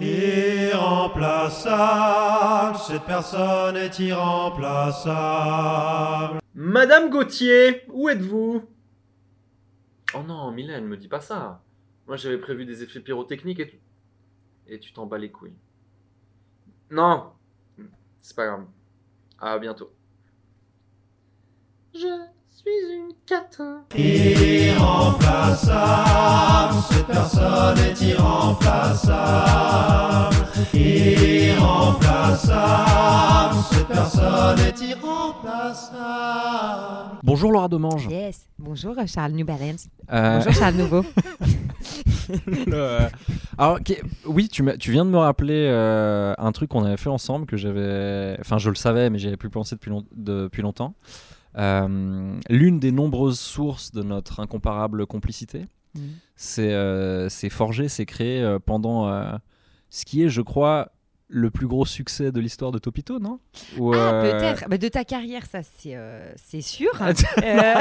Irremplaçable, cette personne est irremplaçable. Madame Gauthier, où êtes-vous? Oh non, Mylène, me dis pas ça. Moi j'avais prévu des effets pyrotechniques et tout. Et tu t'en bats les couilles. Non, c'est pas grave. À bientôt. Je suis une catin. Irremplaçable, cette personne est irremplaçable. Irremplaçable, cette personne est irremplaçable. Bonjour Laura Domange. Yes. Bonjour Charles New Balance. Euh, Bonjour Charles Nouveau. le- Alors, oui, tu, viens de me rappeler euh, un truc qu'on avait fait ensemble que j'avais. Enfin, je le savais, mais j'y avais plus pensé depuis, long- depuis longtemps. Euh, L'une des nombreuses sources de notre incomparable complicité, c'est euh, c'est forgé, c'est créé euh, pendant ce qui est, je crois, le plus gros succès de l'histoire de Topito, non? Ou, Ah, euh, peut-être. Bah, de ta carrière, ça, c'est euh, c'est sûr. Euh,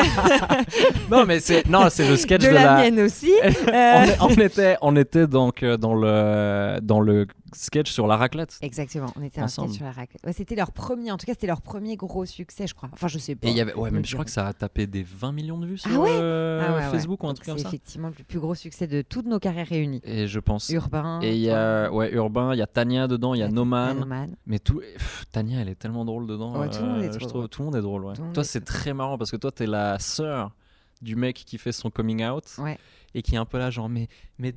Non, mais c'est non, c'est le sketch de, de, la, mienne aussi. on, on était, on était donc dans le dans le sketch sur la raclette. Exactement, on était Ensemble. sur la raclette. Ouais, c'était leur premier, en tout cas, c'était leur premier gros succès, je crois. Enfin, je sais pas. Et y avait, ouais, me même je crois que ça a tapé des 20 millions de vues sur Ah ouais? Ah ouais. Facebook ou un truc comme C'est ça. effectivement le plus gros succès de toutes nos carrières réunies. Et je pense. Urbain. Et il y a ouais urbain, il y a Tania dedans, il y a Noman. Noman. Mais tout, pff, Tania, elle est tellement drôle dedans. Ouais, tout le monde est je trop trouve drôle. tout le monde est drôle. ouais. Toi, est c'est très marrant parce que toi, t'es la sœur du mec qui fait son coming out Ouais. et qui est un peu là, genre, mais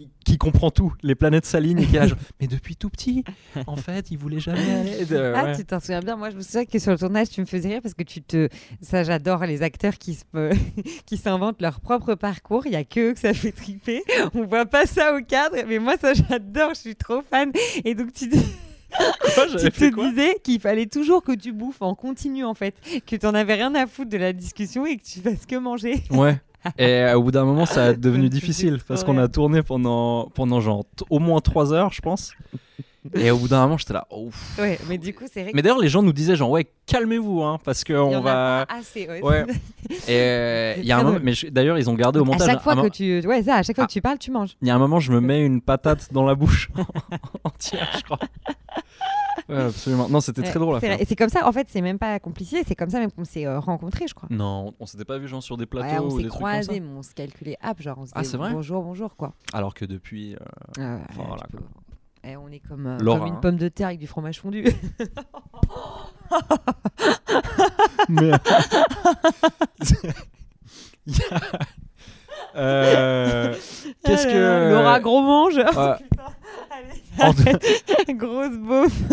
qui, qui comprend tout. Les planètes s'alignent et qui genre, mais depuis tout petit, en fait, il voulait jamais aller. de- Ah, ouais. tu t'en souviens bien. Moi, je me souviens que sur le tournage, tu me faisais rire parce que tu te. Ça, j'adore les acteurs qui se qui s'inventent leur propre parcours. Il y a que eux que ça fait triper. On voit pas ça au cadre, mais moi, ça, j'adore. Je suis trop fan. Et donc, tu, Quoi, tu te quoi? disais qu'il fallait toujours que tu bouffes en continu, en fait. Que t'en avais rien à foutre de la discussion et que tu fasses que manger. Ouais. Et au bout d'un moment, ça a devenu difficile parce qu'on a tourné pendant, pendant genre au moins 3 heures, je pense. Et au bout d'un moment, j'étais là, ouf. Ouais, mais du coup, c'est Mais d'ailleurs, les gens nous disaient genre, ouais, calmez-vous, hein, parce qu'on en va. assez. Ouais. Ouais. Et euh, il y a un moment, mais d'ailleurs, ils ont gardé au À montage. chaque fois un que tu, ouais, ça, à chaque fois Ah. que tu parles, tu manges. Il y a un moment, je me mets une patate dans la bouche entière, je crois. Ouais, absolument. Non, c'était très Ouais, drôle à faire. Et c'est comme ça, en fait, c'est même pas complicité, c'est comme ça même qu'on s'est euh, rencontrés, je crois. Non, on s'était pas vu genre sur des plateaux Ouais, on ou s'est des trucs comme ça. croisés, mais on se calculait hop, genre on se Ah, disait bonjour, bonjour, quoi. Alors que depuis, euh, Ah ouais, Enfin, voilà, tu peux- Eh, on est comme, euh, Laura, comme une hein. pomme de terre avec du fromage fondu. Mais. Il y a- Euh, Qu'est-ce Ah que. Laura gros mange. Euh, Allez, en, de-.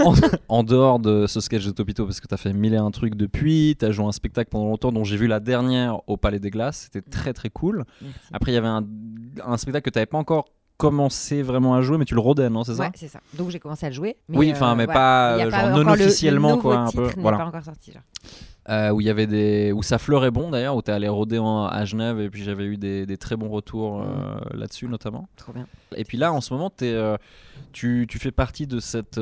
En- en dehors de ce sketch de Topito, parce que t'as fait mille et un trucs depuis, t'as joué un spectacle pendant longtemps dont j'ai vu la dernière au Palais des Glaces, c'était très très cool. Après, il y avait un, un spectacle que t'avais pas encore commencé vraiment à jouer, mais tu le rodais, non C'est ça? Ouais, c'est ça. Donc j'ai commencé à le jouer. mais, Oui, enfin, mais voilà. pas, euh, genre, non le- le officiellement, quoi, un peu, voilà. pas encore sorti. genre. Euh, où il y avait des où ça fleurait bon d'ailleurs où t'es allé rôder en- à Genève et puis j'avais eu des, des très bons retours euh, là-dessus notamment Trop bien. et puis là en ce moment t'es, euh, tu, tu fais partie de cette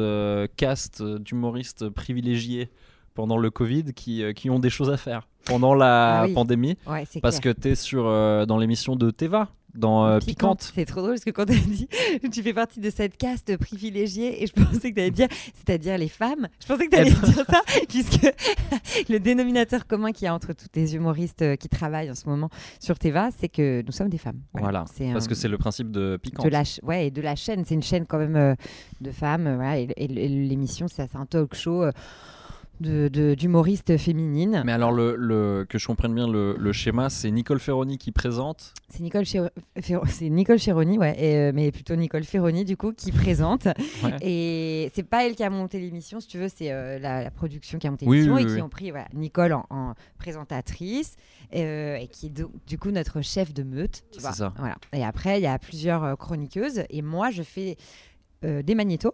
caste d'humoristes privilégiés pendant le Covid qui, qui ont des choses à faire pendant la Ah oui. pandémie Ouais, parce clair. que t'es sur euh, dans l'émission de Teva dans euh, Piquante. C'est trop drôle parce que quand tu as dit tu fais partie de cette caste privilégiée et je pensais que tu allais dire c'est-à-dire les femmes. Je pensais que tu allais dire ça puisque le dénominateur commun qu'il y a entre tous les humoristes euh, qui travaillent en ce moment sur Teva, c'est que nous sommes des femmes. Voilà, parce un- que c'est le principe de Piquante. de la, ch- ouais, et de la chaîne. C'est une chaîne quand même euh, de femmes. euh, voilà, et et- et l'émission, c'est c'est un talk show euh, de- de- d'humoristes féminines. Mais alors le, le- que je comprenne bien le, le schéma, c'est Nicole Ferroni qui présente. C'est Nicole, Chéro- Ferro- c'est Nicole Chéroni, ouais, et, euh, mais plutôt Nicole Ferroni, du coup, qui présente. Ouais. Et c'est pas elle qui a monté l'émission, si tu veux, c'est euh, la, la production qui a monté l'émission oui, et oui. qui ont pris voilà, Nicole en, en présentatrice euh, et qui est do- du coup notre chef de meute. Tu C'est vois. ça. Voilà. Et après, il y a plusieurs chroniqueuses et moi, je fais des magnétos.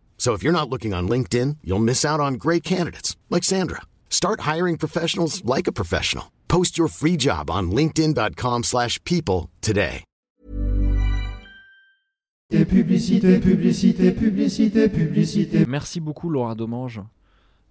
So if you're not looking on LinkedIn, you'll miss out on great candidates like Sandra. Start hiring professionals like a professional. Post your free job on linkedin.com/people slash people today. Des publicités, publicités, publicités, publicités. Merci beaucoup Laura Domange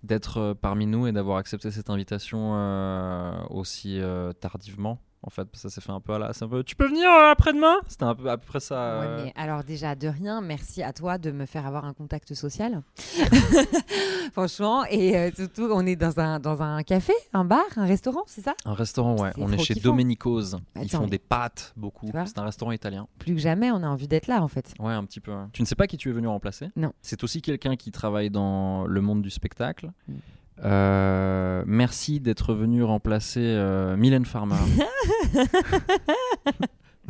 d'être euh, parmi nous et d'avoir accepté cette invitation euh, aussi euh, tardivement. En fait, ça s'est fait un peu à la. c'est un peu, tu peux venir euh, après-demain? C'était un peu à peu près ça. Ouais, mais alors déjà de rien, merci à toi de me faire avoir un contact social. Franchement, et euh, surtout on est dans un, dans un café, un bar, un restaurant, c'est ça? Un restaurant, ouais. On est chez. Domenico's. Ils font mais- des pâtes beaucoup. C'est un restaurant italien. Plus que jamais, on a envie d'être là en fait. Ouais, un petit peu. Tu ne sais pas qui tu es venu remplacer? Non. C'est aussi quelqu'un qui travaille dans le monde du spectacle. Mm. Euh, merci d'être venu remplacer euh, Mylène Farmer.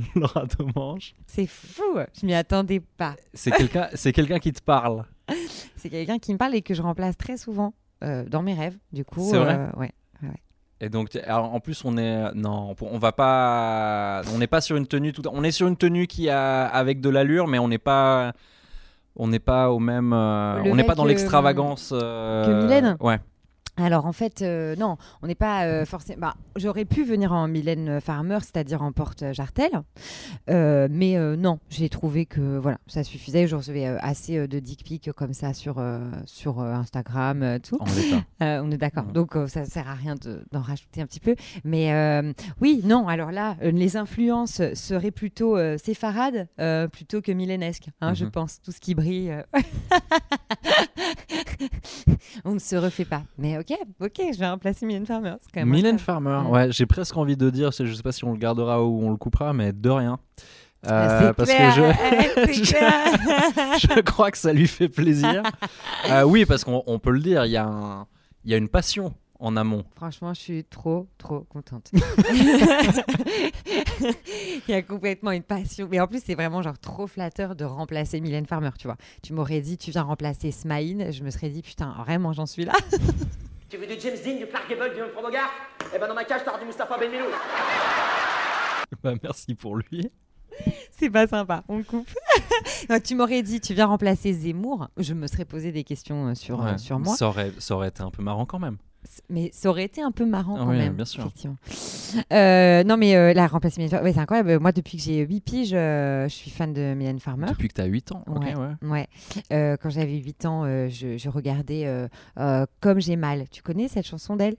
Laura Domange. C'est fou, je m'y attendais pas. C'est quelqu'un, c'est quelqu'un qui te parle. C'est quelqu'un qui me parle et que je remplace très souvent euh, dans mes rêves. Du coup, C'est vrai ouais. Et donc, alors, en plus, on est non, on va pas, on n'est pas sur une tenue tout, on est sur une tenue qui a avec de l'allure, mais on n'est pas, on n'est pas au même, euh, on n'est pas dans l'extravagance. euh, que Mylène? Ouais. Alors en fait, euh, non, on n'est pas euh, forcément. bah, J'aurais pu venir en Mylène Farmer, c'est-à-dire en porte-jartel, Euh, mais non, j'ai trouvé que voilà, ça suffisait. Je recevais assez de dick pics comme ça sur, sur Instagram, tout. On est d'accord. Donc ça sert à rien de- d'en rajouter un petit peu. Mais oui, non. Alors là, les influences seraient plutôt séfarades plutôt que millénesques, hein, je Mhm. pense. Tout ce qui brille. on ne se refait pas. Mais ok, ok, je vais remplacer Mylène Farmer. quand même Mylène. Farmer, ouais, j'ai presque envie de dire, je sais pas si on le gardera ou on le coupera, mais de rien. Euh, Ah, C'est parce clair, que je, je- crois que ça lui fait plaisir. Euh, oui, parce qu'on on peut le dire, il y, a un- y a une passion en amont. Franchement, je suis trop, trop contente. Il y a complètement une passion. Mais en plus, c'est vraiment genre trop flatteur de remplacer Mylène Farmer, tu vois. Tu m'aurais dit, tu viens remplacer Smaïn. Je me serais dit, putain, vraiment, j'en suis là. Tu veux du James Dean, du Clark Gable, du Humphrey Bogart? Eh ben dans ma cage, t'auras du Mustapha Ben Melou. Bah, merci pour lui. c'est pas sympa, on coupe. Non, tu m'aurais dit, tu viens remplacer Zemmour. Je me serais posé des questions euh, sur, euh, Ouais, sur moi. Ça aurait, ça aurait été un peu marrant quand même. Mais ça aurait été un peu marrant quand Oui, même. bien sûr. Effectivement. Euh, non, mais euh, la remplacer Mylène Farmer, ouais, c'est incroyable. Moi, depuis que j'ai 8 piges, euh, je suis fan de Mylène Farmer. Depuis que tu as 8 ans. Ouais. ouais. Ouais. Euh, quand j'avais 8 ans, euh, je, je regardais euh, euh, Comme j'ai mal. Tu connais cette chanson d'elle?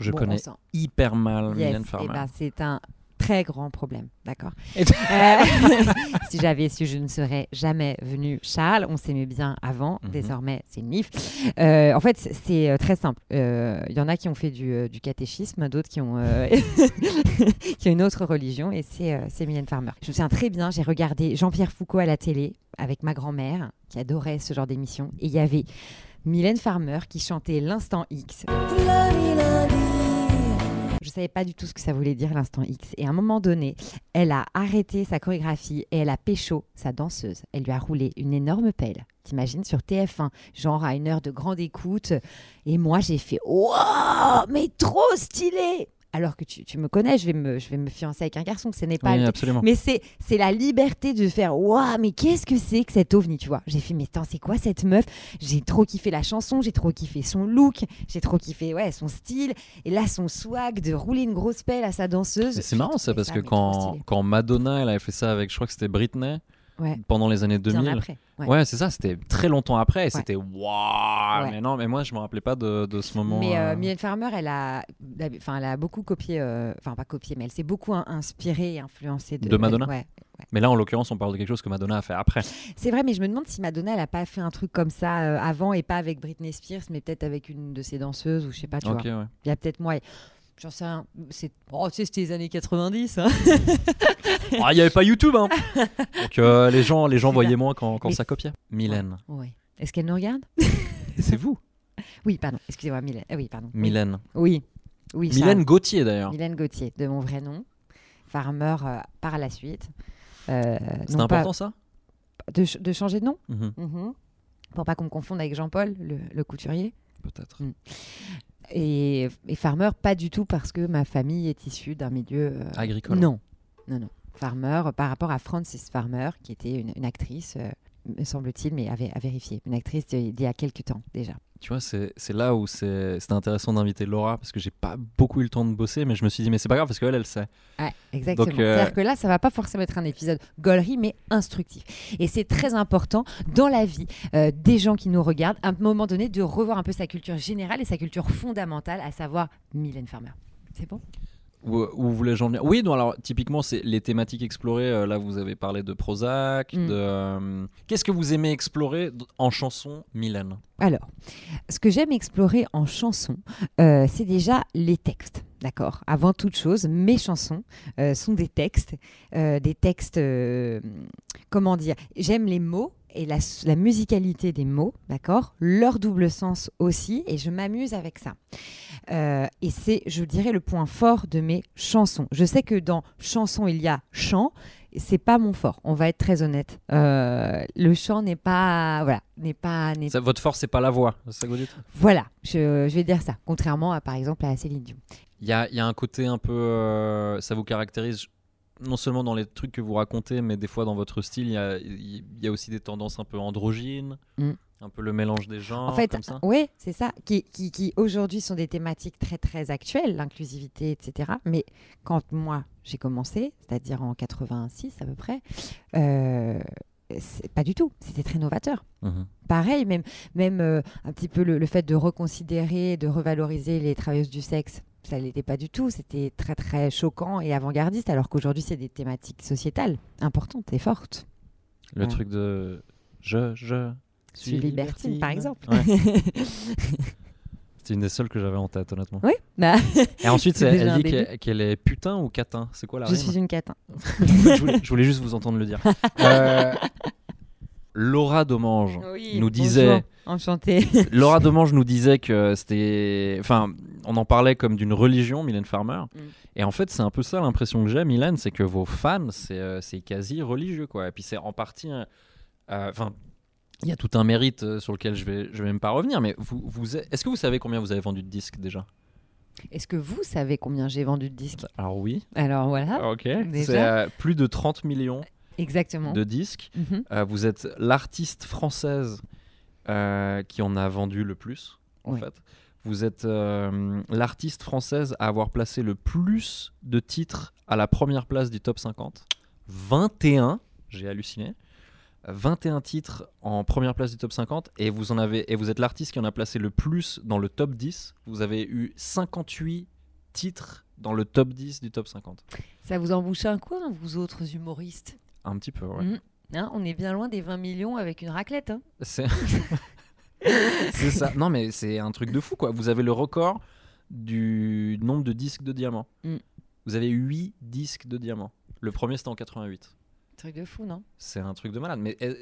Je Bon, on connais hyper mal Yes. Mylène Eh Farmer. ben, c'est un très grand problème, d'accord Euh, Si j'avais su, je ne serais jamais venue. Charles, on s'aimait bien avant, Mhm. désormais c'est Nif. Euh, en fait, c'est- euh, très simple. Euh, Il y en a qui ont fait du, du catéchisme, d'autres qui ont euh, qui ont une autre religion, et c'est euh, c'est Mylène Farmer. Je me souviens très bien, j'ai regardé Jean-Pierre Foucault à la télé avec ma grand-mère, qui adorait ce genre d'émission, et il y avait Mylène Farmer qui chantait l'instant X. Je savais pas du tout ce que ça voulait dire l'instant X. Et à un moment donné, elle a arrêté sa chorégraphie et elle a pécho sa danseuse. Elle lui a roulé une énorme pelle. T'imagines sur TF1, genre à une heure de grande écoute. Et moi, j'ai fait Waouh, mais trop stylé Alors que tu, tu me connais, je vais me, je vais me fiancer avec un garçon. Ce n'est pas Oui, le- mais c'est c'est la liberté de faire waouh mais qu'est-ce que c'est que cet ovni tu vois? J'ai fait mais attends c'est quoi cette meuf? J'ai trop kiffé la chanson j'ai trop kiffé son look j'ai trop kiffé ouais son style. Et là son swag de rouler une grosse pelle à sa danseuse. C'est marrant ça parce que quand, quand Madonna elle avait fait ça avec je crois que c'était Britney Ouais. pendant les années Bien 2000 après, ouais. ouais, c'est ça c'était très longtemps après et c'était waouh mais non mais moi je me rappelais pas de, de ce moment Mais euh, euh, Mylène Farmer, elle a, enfin, elle a beaucoup copié, euh, enfin pas copié, mais elle s'est beaucoup in- inspirée et influencée de, De Madonna Ouais. mais là en l'occurrence on parle de quelque chose que Madonna a fait après C'est vrai, mais je me demande si Madonna, elle a pas fait un truc comme ça euh, avant et pas avec Britney Spears, mais peut-être avec une de ses danseuses ou je sais pas, tu ok vois. ouais Il y a peut-être moi. J'en sais rien. C'est... Oh, tu sais, c'était les années 90. hein. Ah, il y avait pas YouTube hein donc euh, les gens les gens voyaient moins quand, quand Mais- ça copiait Mylène Ouais. Est-ce qu'elle nous regarde? Et c'est vous Oui, pardon. Excusez-moi, Mylène. Ah oui, pardon. Mylène Oui. Oui, Mylène. Gauthier d'ailleurs Mylène Gauthier, de mon vrai nom. Farmer euh, par la suite. Euh, c'est important pas- ça? De, ch- de changer de nom? Mhm, Mhm. Pour pas qu'on me confonde avec Jean-Paul, le, le couturier? peut-être Mm. Et, et farmer, pas du tout parce que ma famille est issue d'un milieu. euh, Agricole. Non, non, non. Farmer, par rapport à Frances Farmer, qui était une, une actrice, euh, me semble-t-il, mais à, à vérifier. Une actrice d'il y a quelques temps déjà. Tu vois, c'est c'est là où c'est- c'était intéressant d'inviter Laura parce que j'ai pas beaucoup eu le temps de bosser, mais je me suis dit, mais c'est pas grave parce qu'elle, elle sait. Ouais, exactement. Euh, C'est-à-dire que là, ça va pas forcément être un épisode gaulerie, mais instructif. Et c'est très important dans la vie euh, des gens qui nous regardent, à un moment donné, de revoir un peu sa culture générale et sa culture fondamentale, à savoir Mylène Farmer. C'est bon? Où, où voulais-je en venir Oui, non, alors typiquement, c'est les thématiques explorées. euh, là, vous avez parlé de Prozac. Mm. de, euh, Qu'est-ce que vous aimez explorer en chanson, Mylène? Alors, ce que j'aime explorer en chanson, euh, c'est déjà les textes. D'accord? Avant toute chose, mes chansons sont des textes. des textes, comment dire? J'aime les mots et la, la musicalité des mots, d'accord Leur double sens aussi, et je m'amuse avec ça. Euh, et c'est, je dirais, le point fort de mes chansons. Je sais que dans chanson, il y a chant. C'est pas mon fort. On va être très honnête. Euh, le chant n'est pas, voilà, n'est pas, n'est Ça, Votre force, c'est pas la voix, ça que vous dites? Voilà, je, je vais dire ça. Contrairement à, par exemple, à Céline Dion. Il y a, y a un côté un peu. euh, ça vous caractérise non seulement dans les trucs que vous racontez, mais des fois dans votre style, il y a, il y a aussi des tendances un peu androgynes, Mm. un peu le mélange des genres. en fait, comme ça. oui, c'est ça, qui, qui, qui aujourd'hui sont des thématiques très, très actuelles, l'inclusivité, etc. Mais quand moi, j'ai commencé, c'est-à-dire en 86 à peu près, euh, c'est pas du tout. C'était très novateur. Mhm. Pareil, même, même euh, un petit peu le, le fait de reconsidérer, de revaloriser les travailleuses du sexe. Ça l'était pas du tout. C'était très, très choquant et avant-gardiste, alors qu'aujourd'hui, c'est des thématiques sociétales importantes et fortes. Le Ouais. truc de. Je, je. Je suis libertine, par exemple. Ouais. C'était une des seules que j'avais en tête, honnêtement. oui, bah, Et ensuite, C'est elle, dit qu'elle est putain ou catin. C'est quoi la je rime suis une catin. je, voulais, je voulais juste vous entendre le dire. Euh, Laura Domange nous disait. Enchantée. Laura Domange nous disait que c'était. Enfin, on en parlait comme d'une religion, Mylène Farmer. Mm. Et en fait, c'est un peu ça l'impression que j'ai, Mylène, c'est que vos fans, c'est euh, quasi religieux, quoi. Et puis c'est en partie. euh, euh, Enfin. il y a tout un mérite euh, sur lequel je vais, je vais même pas revenir, mais vous, vous, est-ce que vous savez combien vous avez vendu de disques déjà? Est-ce que vous savez combien j'ai vendu de disques? Alors oui, Alors voilà, ok. déjà euh, plus de 30 millions exactement. de disques. Mhm. Euh, vous êtes l'artiste française euh, qui en a vendu le plus, en Ouais. fait. Vous êtes euh, l'artiste française à avoir placé le plus de titres à la première place du top 50. 21, j'ai halluciné. 21 titres en première place du top 50 et vous en avez et vous êtes l'artiste qui en a placé le plus dans le top 10. Vous avez eu 58 titres dans le top 10 du top 50. Ça vous embouche un coin, vous autres humoristes? Un petit peu, ouais. Mhm. Hein, On est bien loin des 20 millions avec une raclette. hein. C'est c'est ça. Non, mais c'est un truc de fou, quoi. Vous avez le record du nombre de disques de diamants. Mm. Vous avez 8 disques de diamants. Le premier, c'était en 88. Truc de fou, non? C'est un truc de malade. Mais euh,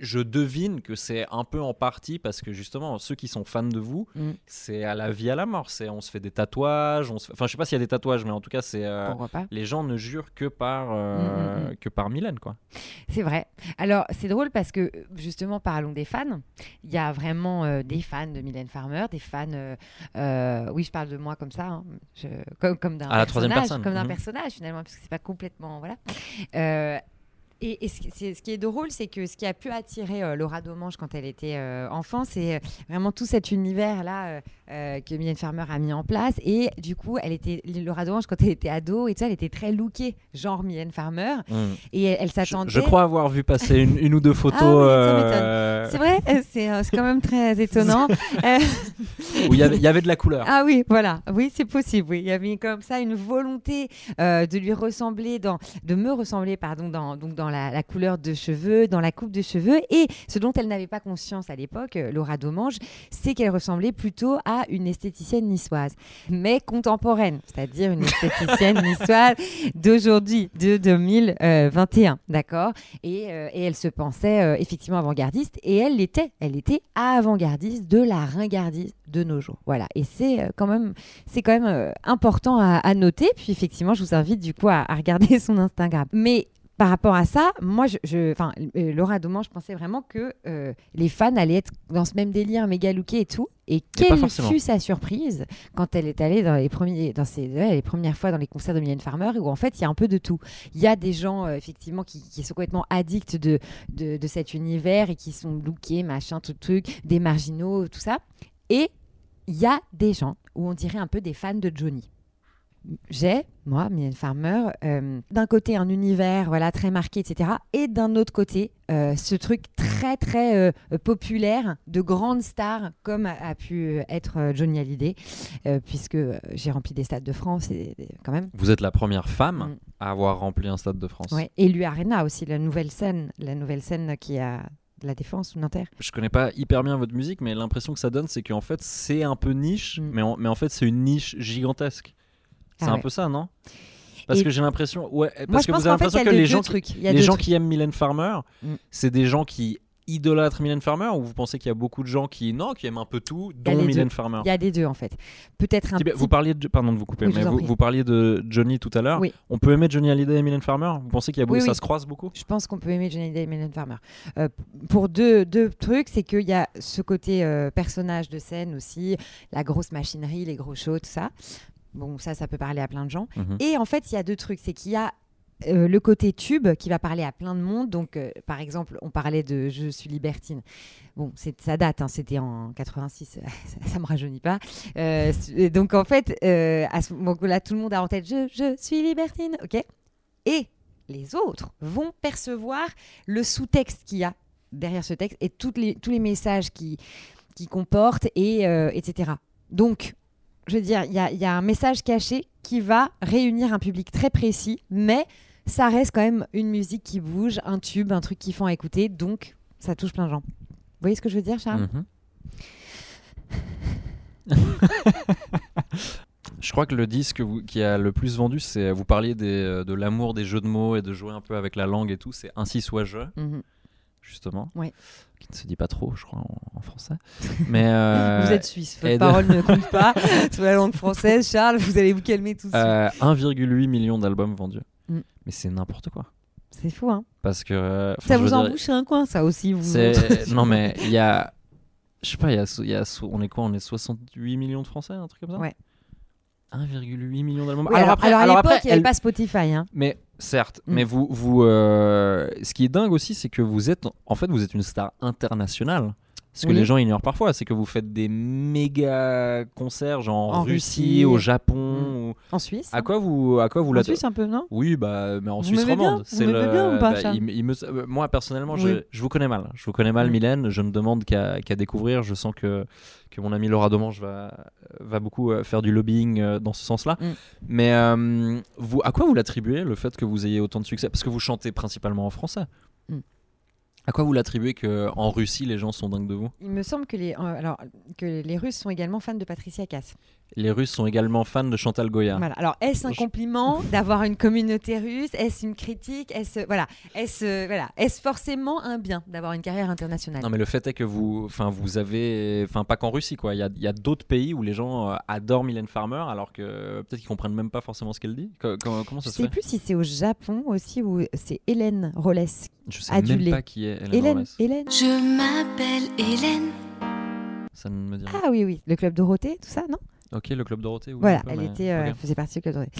je devine que c'est un peu en partie parce que justement, ceux qui sont fans de vous, Mm. c'est à la vie, à la mort. C'est on se fait des tatouages. On se fait- Enfin, je sais pas s'il y a des tatouages, mais en tout cas, c'est. euh, les gens ne jurent que par, euh, Mm, mm, que par Mylène, quoi. C'est vrai. Alors, c'est drôle parce que, justement, parlons des fans. Il y a vraiment euh, des fans de Mylène Farmer, des fans. oui, je parle de moi comme ça, hein, je- comme, comme d'un personnage, personne. comme d'un Mhm. personnage finalement, parce que c'est pas complètement voilà. Et, et ce, qui- c'est- ce qui est drôle, c'est que ce qui a pu attirer euh, Laura Domange quand elle était euh, enfant, c'est euh, vraiment tout cet univers-là euh, euh, que Mylène Farmer a mis en place. Et du coup, elle était Laura Domange quand elle était ado et tout ça, elle était très lookée, genre Mylène Farmer. Mm. Et elle, elle Je, s'attendait. je crois avoir vu passer une, une ou deux photos. Ah oui. Euh, C'est vrai, euh, c'est euh, quand même très étonnant. Euh, il y avait- il y avait de la couleur. ah oui, voilà, oui, c'est possible. Oui, il y avait comme ça une volonté de lui ressembler, dans, de me ressembler, pardon, dans, donc dans la, la couleur de cheveux, dans la coupe de cheveux. Et ce dont elle n'avait pas conscience à l'époque, Laura Domange, c'est qu'elle ressemblait plutôt à une esthéticienne niçoise, mais contemporaine, c'est-à-dire une esthéticienne niçoise d'aujourd'hui, de 2021, d'accord? Et, euh, et elle se pensait euh, effectivement avant-gardiste, et elle l'était, elle était avant-gardiste de la ringardiste de nos jours. Voilà, et c'est euh, quand même, c'est quand même euh, important à, à noter. Puis effectivement, je vous invite du coup à, à regarder son Instagram. Mais par rapport à ça, moi, je, euh, Laura Doman, je pensais vraiment que euh, les fans allaient être dans ce même délire méga looké et tout. Et quelle fut sa surprise quand elle est allée dans les premiers, dans ses, les premières fois dans les concerts de Mylène Farmer, où en fait il y a un peu de tout. Il y a des gens euh, effectivement qui, qui sont complètement addicts de, de, de cet univers et qui sont lookés, machin, tout truc, des marginaux, tout ça. Et il y a des gens où on dirait un peu des fans de Johnny. J'ai, moi, Mylène Farmer, euh, d'un côté un univers voilà très marqué, etc. Et d'un autre côté, euh, ce truc très très euh, populaire de grandes stars comme a, a pu être Johnny Hallyday, puisque j'ai rempli des stades de France et, et quand même. Vous êtes la première femme Mm. à avoir rempli un stade de France. Ouais. Et lui Arena aussi, la nouvelle scène, la nouvelle scène qui a de la défense ou Nanterre. Je connais pas hyper bien votre musique, mais l'impression que ça donne, c'est qu'en fait, c'est un peu niche, Mm. mais, en, mais en fait, c'est une niche gigantesque. C'est Ah un peu ça, non? Parce Et- que j'ai l'impression, ouais, parce Moi, que vous avez l'impression que les les gens, qui, trucs. Les gens trucs. aiment Mylène Farmer, Mm. c'est des gens qui idolâtrent Mylène Farmer, ou vous pensez qu'il y a beaucoup de gens qui non, qui aiment un peu tout, dont les Mylène deux. Farmer? Il y a des deux en fait. Peut-être un petit Vous parliez de, pardon de vous couper, Oui, mais vous parliez de Johnny tout à l'heure. Oui. On peut aimer Johnny Hallyday et Mylène Farmer? Vous pensez qu'il y a beaucoup, Oui, ça se croise beaucoup? Je pense qu'on peut aimer Johnny Depp et Mylène Farmer. Euh, pour deux, deux trucs, c'est qu'il y a ce côté euh, personnage de scène aussi, la grosse machinerie, les gros shows, tout ça. Bon, ça, ça peut parler à plein de gens. Mhm. Et en fait, il y a deux trucs. C'est qu'il y a euh, le côté tube qui va parler à plein de monde. Donc, euh, par exemple, on parlait de Je suis libertine. Bon, c'est, ça date, hein, c'était en 86, ça, ça me rajeunit pas. Euh, donc, en fait, à ce moment-là, tout le monde a en tête Je, je suis libertine, ok Et les autres vont percevoir le sous-texte qu'il y a derrière ce texte et toutes les, tous les messages qui, qui comporte, et, etc. Donc, je veux dire, il y a, il y a un message caché qui va réunir un public très précis, mais ça reste quand même une musique qui bouge, un tube, un truc kiffant à écouter, donc ça touche plein de gens. Vous voyez ce que je veux dire, Charles Mhm. Je crois que le disque vous- qui a le plus vendu, c'est vous parliez des, euh, de l'amour des jeux de mots et de jouer un peu avec la langue et tout. C'est ainsi soit je, Mhm. Justement. Ouais. Qui ne se dit pas trop, je crois, en, en français. Mais euh, Vous êtes suisse, votre de- parole ne compte pas. Sur la langue française, Charles, vous allez vous calmer tout de euh, 1,8 million d'albums vendus. Mm. Mais c'est n'importe quoi. C'est fou, hein Parce que euh, Ça vous en dire, un coin, ça aussi. Vous... c'est non mais il y a, je sais pas, il y a, y a on est quoi On est 68 millions de Français, un truc comme ça? Ouais. 1,8 million d'albums. Oui, alors, après, alors à l'époque, il n'y avait elle- pas Spotify. Hein. Mais certes, Mm. mais vous, vous, euh, ce qui est dingue aussi, c'est que vous êtes, en fait, vous êtes une star internationale. Ce que Oui. les gens ignorent parfois, c'est que vous faites des méga concerts, genre en, Russie, Russie. au Japon. ou- En Suisse À quoi vous, à quoi vous En Suisse un peu, non? Oui, bah, mais en Vous Suisse romande. Vous C'est le. bien ou pas, bah, Charles? il me- il me- euh, moi personnellement, je, Oui. je vous connais mal. Je vous connais mal, Mm. Mylène. Je ne demande qu'à qu'à découvrir. Je sens que que mon ami Laura Domange va va beaucoup euh, faire du lobbying euh, dans ce sens-là. Mm. Mais euh, vous, à quoi vous l'attribuez le fait que vous ayez autant de succès? Parce que vous chantez principalement en français. Mm. À quoi vous l'attribuez que en Russie les gens sont dingues de vous? Il me semble que les, euh, que les Russes sont également fans de Patricia Cass. Les Russes sont également fans de Chantal Goya. Voilà. Alors, est-ce un Je- compliment d'avoir une communauté russe? Est-ce une critique? Est-ce voilà, est-ce voilà, est-ce forcément un bien d'avoir une carrière internationale? Non mais le fait est que vous, enfin vous avez, enfin pas qu'en Russie quoi. Il y a, il y a d'autres pays où les gens euh, adorent Mylène Farmer alors que euh, peut-être qu'ils comprennent même pas forcément ce qu'elle dit. Co- co- comment Je ça se sais fait? plus si c'est au Japon aussi ou c'est Hélène Rollès. Je sais adulée. même pas qui est Hélène. Hélène. Hélène. Je m'appelle Hélène. Ça ne me dit rien. Ah oui oui, le club Dorothée, tout ça, non? Ok, le club Dorothée. oui, Voilà, peu, elle mais- était, euh, elle faisait partie du club Dorothée.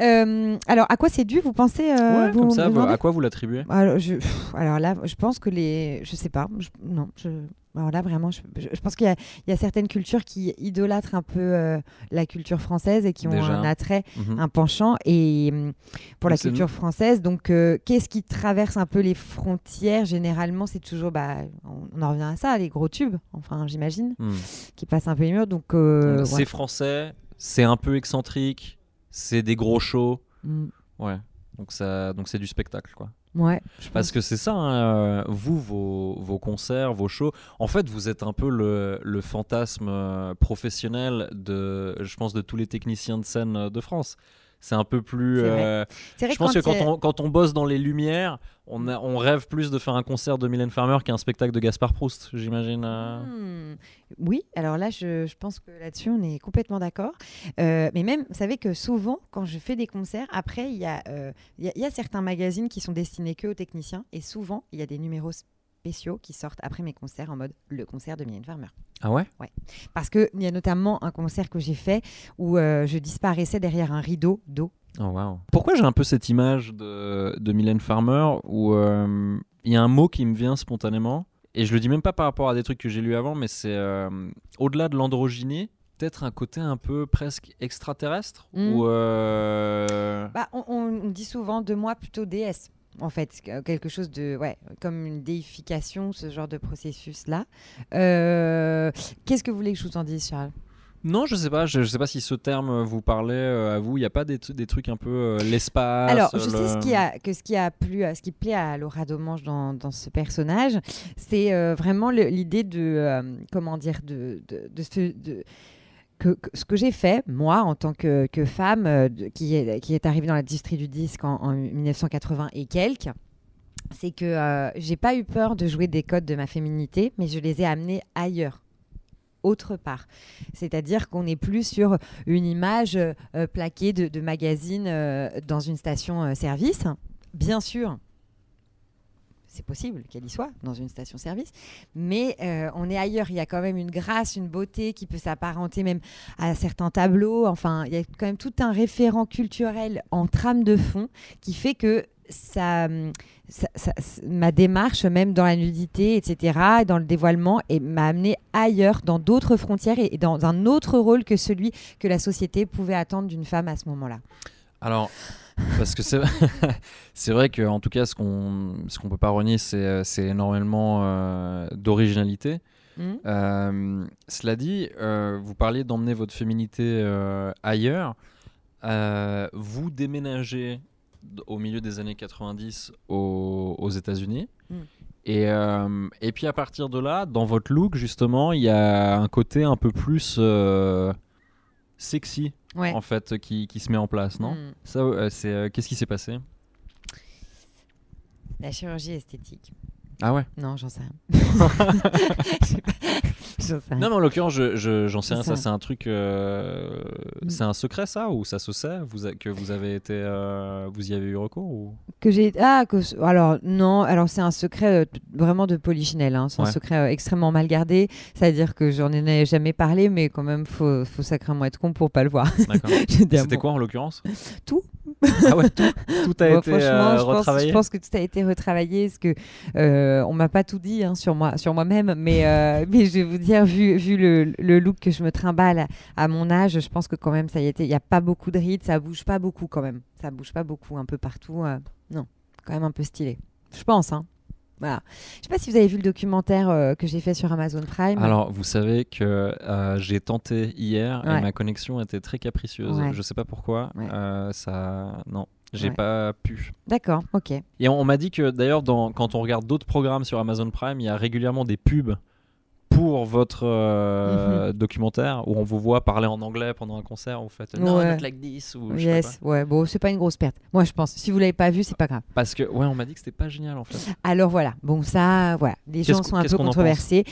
Euh, alors, à quoi c'est dû Vous pensez euh, Ouais, vous comme ça. à quoi vous l'attribuez? Alors, je, pff, alors là, je pense que les. Je sais pas. je- non, je. Alors là, vraiment, je, pense qu'il y, a- il y a certaines cultures qui idolâtrent un peu euh, la culture française et qui ont Déjà. un attrait, Mhm. un penchant et hum, pour la culture française. Donc, euh, qu'est-ce qui traverse un peu les frontières? Généralement, c'est toujours. Bah, on, on en revient à ça, les gros tubes, enfin, j'imagine, Hmm. qui passent un peu les murs. Donc, euh, C'est ouais. français, c'est un peu excentrique, c'est des gros shows. Mm. Ouais. Donc ça, donc c'est du spectacle quoi. Ouais. Parce que c'est ça, hein, euh, vous, vos, vos concerts, vos shows, en fait, vous êtes un peu le, le fantasme euh, professionnel de, je pense, de tous les techniciens de scène euh, de France. C'est un peu plus. Vrai. euh, vrai je pense que quand on, quand on bosse dans les lumières, on, a- on rêve plus de faire un concert de Mylène Farmer qu'un spectacle de Gaspard Proust, j'imagine. euh. Hmm. Oui, alors là, je, je pense que là-dessus, on est complètement d'accord. Euh, mais même, vous savez que souvent, quand je fais des concerts, après, il y, a, euh, y, a- y a certains magazines qui sont destinés que aux techniciens. Et souvent, il y a des numéros spéciaux qui sortent après mes concerts en mode le concert de Mylène Farmer. Ah ouais? Parce qu'il y a notamment un concert que j'ai fait où euh, je disparaissais derrière un rideau d'eau. Oh, wow. Pourquoi j'ai un peu cette image de, de Mylène Farmer où euh, il y a un mot qui me vient spontanément, et je le dis même pas par rapport à des trucs que j'ai lus avant, mais c'est euh, au-delà de l'androgynie, peut-être un côté un peu presque extraterrestre Mm. ou euh, Bah, on, on- on dit souvent de moi plutôt déesse. En fait, que- quelque chose de, ouais, comme une déification, ce genre de processus-là. Euh, Qu'est-ce que vous voulez que je vous en dise, Charles? Non, je sais pas. Je, je sais pas si ce terme vous parlait euh, à vous. Il n'y a pas des, des trucs un peu euh, l'espace. Alors, je sais ce qui a, que ce qui a plu, ce qui plaît à Laura Domange dans, dans ce personnage, c'est euh, vraiment l'idée de, euh, comment dire, de, de, de- que, ce que j'ai fait, moi, en tant que, femme euh, qui, est, arrivée dans l'industrie du disque en, en 1980 et quelques, c'est que euh, j'ai pas eu peur de jouer des codes de ma féminité, mais je les ai amenés ailleurs autre part. C'est-à-dire qu'on n'est plus sur une image euh, plaquée de, de magazine euh, dans une station-service. Bien sûr, c'est possible qu'elle y soit dans une station-service, mais euh, on est ailleurs. Il y a quand même une grâce, une beauté qui peut s'apparenter même à certains tableaux. Enfin, il y a quand même tout un référent culturel en trame de fond qui fait que ça, hum, ma démarche, même dans la nudité, etc., dans le dévoilement, m'a amené ailleurs, dans d'autres frontières et dans un autre rôle que celui que la société pouvait attendre d'une femme à ce moment-là. Alors, parce que c'est c'est vrai que en tout cas, ce qu'on ce qu'on peut pas renier, c'est euh, c'est énormément euh, d'originalité. Mhm. Euh, cela dit, euh, vous parliez d'emmener votre féminité ailleurs. Vous déménagez au milieu des années 90 aux, aux États-Unis. Mm. Et, et puis à partir de là, dans votre look, justement, il y a un côté un peu plus sexy, Ouais. en fait, qui, qui se met en place, non Mm. Ça, euh, c'est euh, qu'est-ce qui s'est passé? La chirurgie esthétique. Ah ouais Non, j'en sais rien. Je sais. J'en. Non, mais en l'occurrence, je, je- j'en sais rien. Ça, c'est un truc. euh, Mm. C'est un secret, ça Ou ça se sait? Vous a- Que vous avez été. euh, vous y avez eu recours ou... Que j'ai ah que alors non alors c'est un secret euh, vraiment de polichinelle hein. c'est Ouais. un secret euh, extrêmement mal gardé c'est à dire que j'en ai jamais parlé mais quand même faut faut sacrément être con pour pas le voir D'accord. Je C'était bon. quoi en l'occurrence? Tout. Ah ouais, tout, tout a Bon, été franchement, euh, je, pense, retravaillé. je pense que tout a été retravaillé, parce que euh, on m'a pas tout dit hein, sur moi, sur moi-même, mais euh, mais je vais vous dire, vu vu le, le look que je me trimballe à, à mon âge, je pense que quand même ça y était. Il y a pas beaucoup de rides, ça bouge pas beaucoup quand même, ça bouge pas beaucoup, un peu partout. non, quand même un peu stylé. Je pense, hein. Voilà. Je sais pas si vous avez vu le documentaire euh, que j'ai fait sur Amazon Prime. Alors, vous savez que euh, j'ai tenté hier Ouais. et ma connexion était très capricieuse. Ouais. Je sais pas pourquoi. Ouais. Euh, ça, non, j'ai pas pu. D'accord, ok. Et on, on m'a dit que d'ailleurs, quand on regarde d'autres programmes sur Amazon Prime, il y a régulièrement des pubs pour votre euh, documentaire où on vous voit parler en anglais pendant un concert. Vous faites no, Ouais. not like this ou je sais Yes, pas. ouais. Bon, c'est pas une grosse perte. Moi, je pense. Si vous l'avez pas vu, c'est pas grave. Parce que ouais, on m'a dit que c'était pas génial en fait. Alors voilà, bon ça, voilà, les gens sont un peu controversés.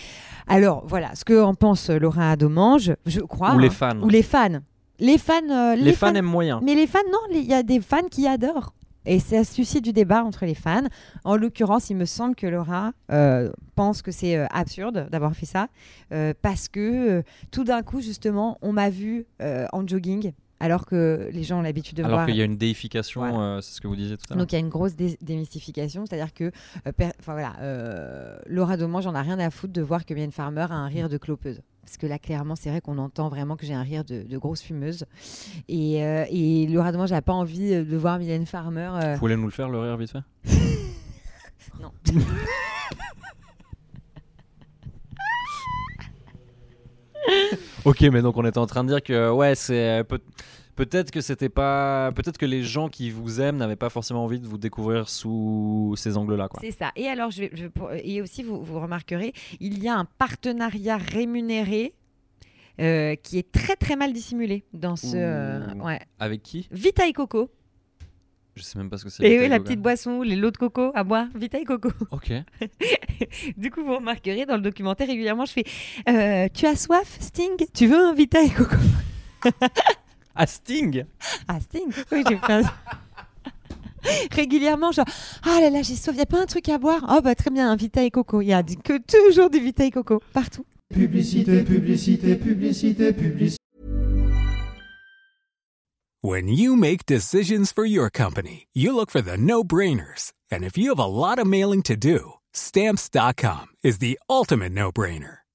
Alors voilà, ce que en pense euh, Laura Domange, je crois. ou les hein, fans. Ou les fans. Les fans. euh, Les fans aiment moyen. Mais les fans, non, il y a des fans qui adorent. Et ça suscite du débat entre les fans. En l'occurrence, il me semble que Laura euh, pense que c'est euh, absurde d'avoir fait ça. euh, parce que tout d'un coup, justement, on m'a vu en jogging. Alors que les gens ont l'habitude de Alors voir qu'il y a une déification, Voilà. euh, c'est ce que vous disiez tout à l'heure. donc il y a une grosse dé- démystification, c'est-à-dire que euh, voilà, euh, Laura Domange, j'en ai rien à foutre de voir que Mylène Farmer a un rire de clopeuse. Parce que là, clairement, c'est vrai qu'on entend vraiment que j'ai un rire de, de grosse fumeuse. Et, euh, et Laura Domange n'a pas envie euh, de voir Mylène Farmer. euh, Vous voulez nous le faire, le rire vite fait? Non. Ok, mais donc on était en train de dire que ouais, c'est peut- peut-être que c'était pas, peut-être que les gens qui vous aiment n'avaient pas forcément envie de vous découvrir sous ces angles-là, quoi. C'est ça. Et alors, je vais, je- et aussi, vous, vous remarquerez, il y a un partenariat rémunéré euh, qui est très très mal dissimulé dans ce. euh, ouais. Avec qui? Vitaille Coco. Je sais même pas ce que c'est. Et oui, la petite boisson, les lots de coco à boire. Vitaille Coco. Ok. Du coup, vous remarquerez dans le documentaire régulièrement, je fais euh, Tu as soif, Sting? Tu veux un Vitaille Coco? Ah, Sting Ah, Sting Oui, j'ai fait Régulièrement, genre, ah là là, j'ai soif, il a pas un truc à boire? Oh, bah très bien, un Vitaille Coco. Il y a du- que toujours du Vitaille Coco, partout. Publicité, publicité, publicité, publicité. When you make decisions for your company, you look for the no brainers. And if you have a lot of mailing to do, stamps.com is the ultimate no brainer.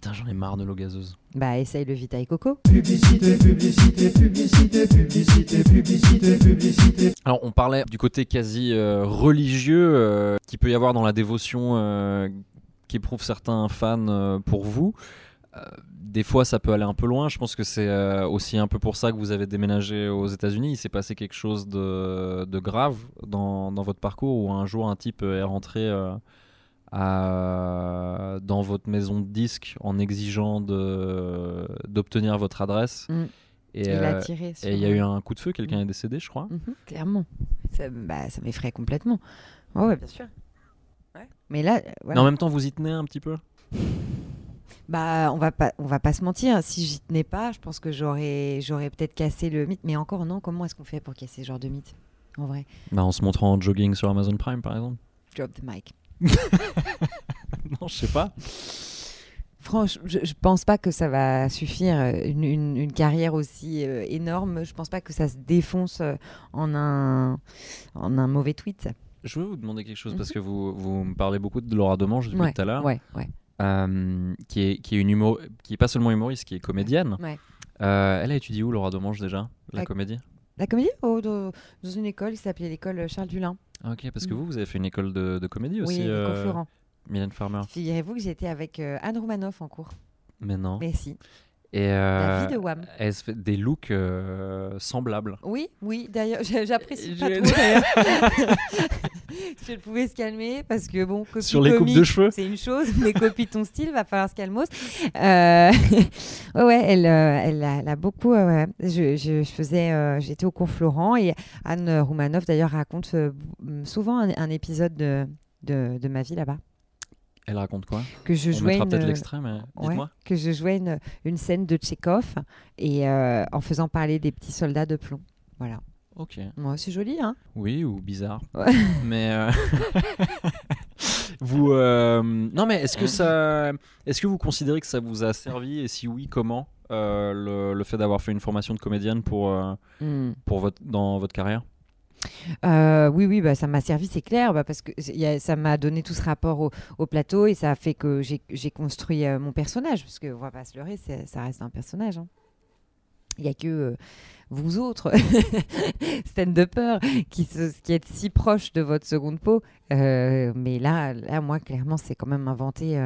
Putain, j'en ai marre de l'eau gazeuse. Bah, essaye le Vitaille Coco. publicité, publicité, publicité, publicité, publicité, publicité. Alors, on parlait du côté quasi euh, religieux euh, qu'il peut y avoir dans la dévotion euh, qu'éprouvent certains fans euh, pour vous. Euh, des fois, ça peut aller un peu loin. Je pense que c'est euh, aussi un peu pour ça que vous avez déménagé aux États-Unis. Il s'est passé quelque chose de, de grave dans, dans votre parcours où un jour un type est rentré euh, à- dans votre maison de disque en exigeant d'obtenir votre adresse. Mm. Et, Il a euh, tiré sur. et il y a eu un coup de feu, quelqu'un est décédé, je crois. Mhm, clairement. Ça, bah, ça m'effraie complètement. Ouais, ouais, bien sûr. Mais là, euh, voilà. Mais en même temps, vous y tenez un petit peu Bah, on va pas, on va pas se mentir. Si j'y tenais pas, je pense que j'aurais, j'aurais peut-être cassé le mythe. Mais encore non. Comment est-ce qu'on fait pour casser ce genre de mythe En vrai, bah, En se montrant en jogging sur Amazon Prime, par exemple drop the mic. Non, je sais pas. Franchement, je, je pense pas que ça va suffire. euh, Une, une- une carrière aussi euh, énorme, je pense pas que ça se défonce euh, en un, en un mauvais tweet. Je veux vous demander quelque chose parce que vous, vous me parlez beaucoup de Laura Demange depuis Mhm. Ouais, tout à l'heure, ouais, ouais. euh, qui, est, qui, est une humo- qui est pas seulement humoriste, qui est comédienne. Ouais. Euh, elle a étudié où, Laura Demange, déjà La La- comédie? La comédie? Oh, dans, dans une école qui s'appelait l'école Charles Dulin. Ah, Ok, parce que Mm. vous, vous avez fait une école de, de comédie aussi, oui, Nico euh, Florent. Mylène Farmer. Figurez-vous que j'étais avec euh, Anne Roumanoff en cours. Mais non. Mais si, Et la euh, fille de Wham. elle se fait des looks euh, semblables. Oui, oui, d'ailleurs, j'a- j'apprécie pas Je- trop d'ailleurs. si elle pouvait se calmer, parce que bon, copie Sur les coupes de cheveux. c'est une chose, mais copie ton style, va falloir se calmos. Euh, ouais, ouais, elle, euh, elle, a, elle a beaucoup. euh, ouais. Je, je, je faisais, euh, j'étais au cours Florent et Anne Roumanoff d'ailleurs raconte euh, souvent un, un épisode de, de, de ma vie là-bas. Elle raconte quoi? Que je On jouais mettra une, peut-être l'extrait, mais Ouais, dites-moi. que je jouais une, une scène de Tchekhov et euh, en faisant parler des petits soldats de plomb. Voilà. Ok. Moi, c'est joli, hein? Oui, ou bizarre. Ouais. Mais euh, vous, euh, non, mais est-ce que ça, est-ce que vous considérez que ça vous a servi? Et si oui, comment euh, le, le fait d'avoir fait une formation de comédienne pour euh, Hmm. pour votre dans votre carrière? Euh, oui, oui, bah, ça m'a servi, c'est clair, bah, parce que ça m'a donné tout ce rapport au, au plateau et ça a fait que j'ai construit euh, mon personnage, parce que on va pas se leurrer, ça reste un personnage. hein. Il n'y a que euh, vous autres, stand-uppers, qui, qui êtes si proches de votre seconde peau. Mais là, là, moi, clairement, c'est quand même inventé,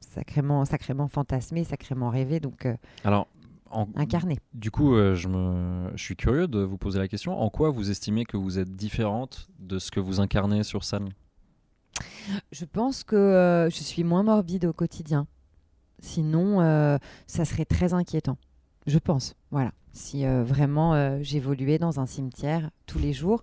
sacrément, sacrément fantasmé, sacrément rêvé, donc Alors, en- incarné. du coup, euh, je me, je suis curieux de vous poser la question. En quoi vous estimez que vous êtes différente de ce que vous incarnez sur scène? Je pense que euh, je suis moins morbide au quotidien. Sinon, euh, ça serait très inquiétant. Je pense. Voilà. Si euh, vraiment euh, j'évoluais dans un cimetière tous les jours,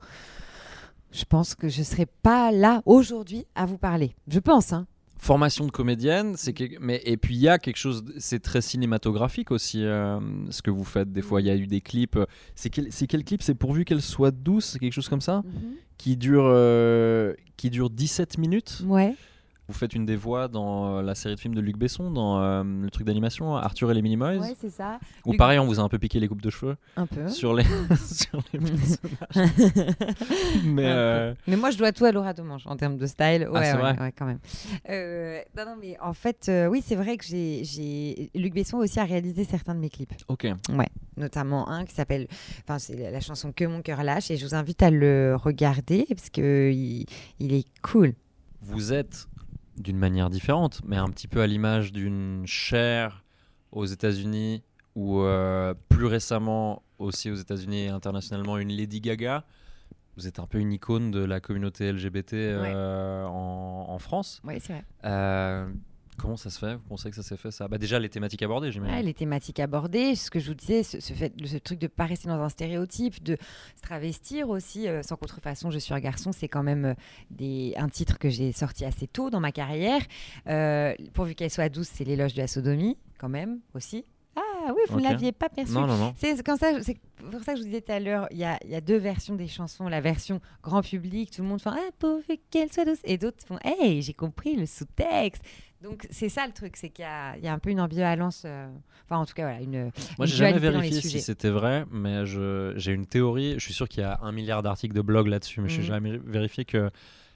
je pense que je serais pas là aujourd'hui à vous parler. Je pense. Hein. Formation de comédienne, c'est que- mais et puis il y a quelque chose, c'est très cinématographique aussi euh, ce que vous faites. Des fois, il y a eu des clips. C'est quel, c'est quel clip? C'est pourvu qu'elle soit douce, c'est quelque chose comme ça, Mhm. qui dure, euh, qui dure 17 minutes? Ouais. Vous faites une des voix dans euh, la série de films de Luc Besson, dans euh, le truc d'animation Arthur et les Minimoys. Ouais, c'est ça. Ou Luc- pareil, on vous a un peu piqué les coupes de cheveux Un peu. sur les, sur les personnages. mais euh, Mais moi, je dois tout à Laura Domange en termes de style. Ouais, Ah, c'est ouais, vrai ouais, quand même. Euh, non, non, mais en fait, oui, c'est vrai que j'ai. Luc Besson aussi a réalisé certains de mes clips, ok. notamment un qui s'appelle, enfin, c'est la- la chanson Que mon cœur lâche, et je vous invite à le regarder parce que il, il est cool. vous êtes d'une manière différente, mais un petit peu à l'image d'une Cher aux États-Unis ou euh, plus récemment aussi aux États-Unis et internationalement une Lady Gaga. Vous êtes un peu une icône de la communauté LGBT euh, en, en France. Oui, c'est vrai. Euh, comment ça se fait? Vous pensez que ça s'est fait ça? Bah Déjà, les thématiques abordées, j'imagine. Ouais, les thématiques abordées, ce que je vous disais, ce, ce fait, ce truc de pas rester dans un stéréotype, de se travestir aussi, euh, sans contrefaçon, je suis un garçon, c'est quand même euh, des, un titre que j'ai sorti assez tôt dans ma carrière. Euh, pourvu qu'elle soit douce, c'est l'éloge de la sodomie, quand même, aussi. Ah oui, vous ne l'aviez pas perçu. Non, non, non. C'est pour ça que je vous disais tout à l'heure, il y a, il y a deux versions des chansons. La version grand public, tout le monde fait Ah, pourvu qu'elle soit douce. Et d'autres font Hey, j'ai compris le sous-texte. Donc c'est ça le truc, c'est qu'il y a, il y a un peu une ambivalence. euh, Enfin, en tout cas, voilà, une. Moi, j'ai jamais vérifié si c'était vrai, mais je- j'ai une théorie. Je suis sûr qu'il y a un milliard d'articles de blog là-dessus, mais je Mhm. n'ai jamais vérifié que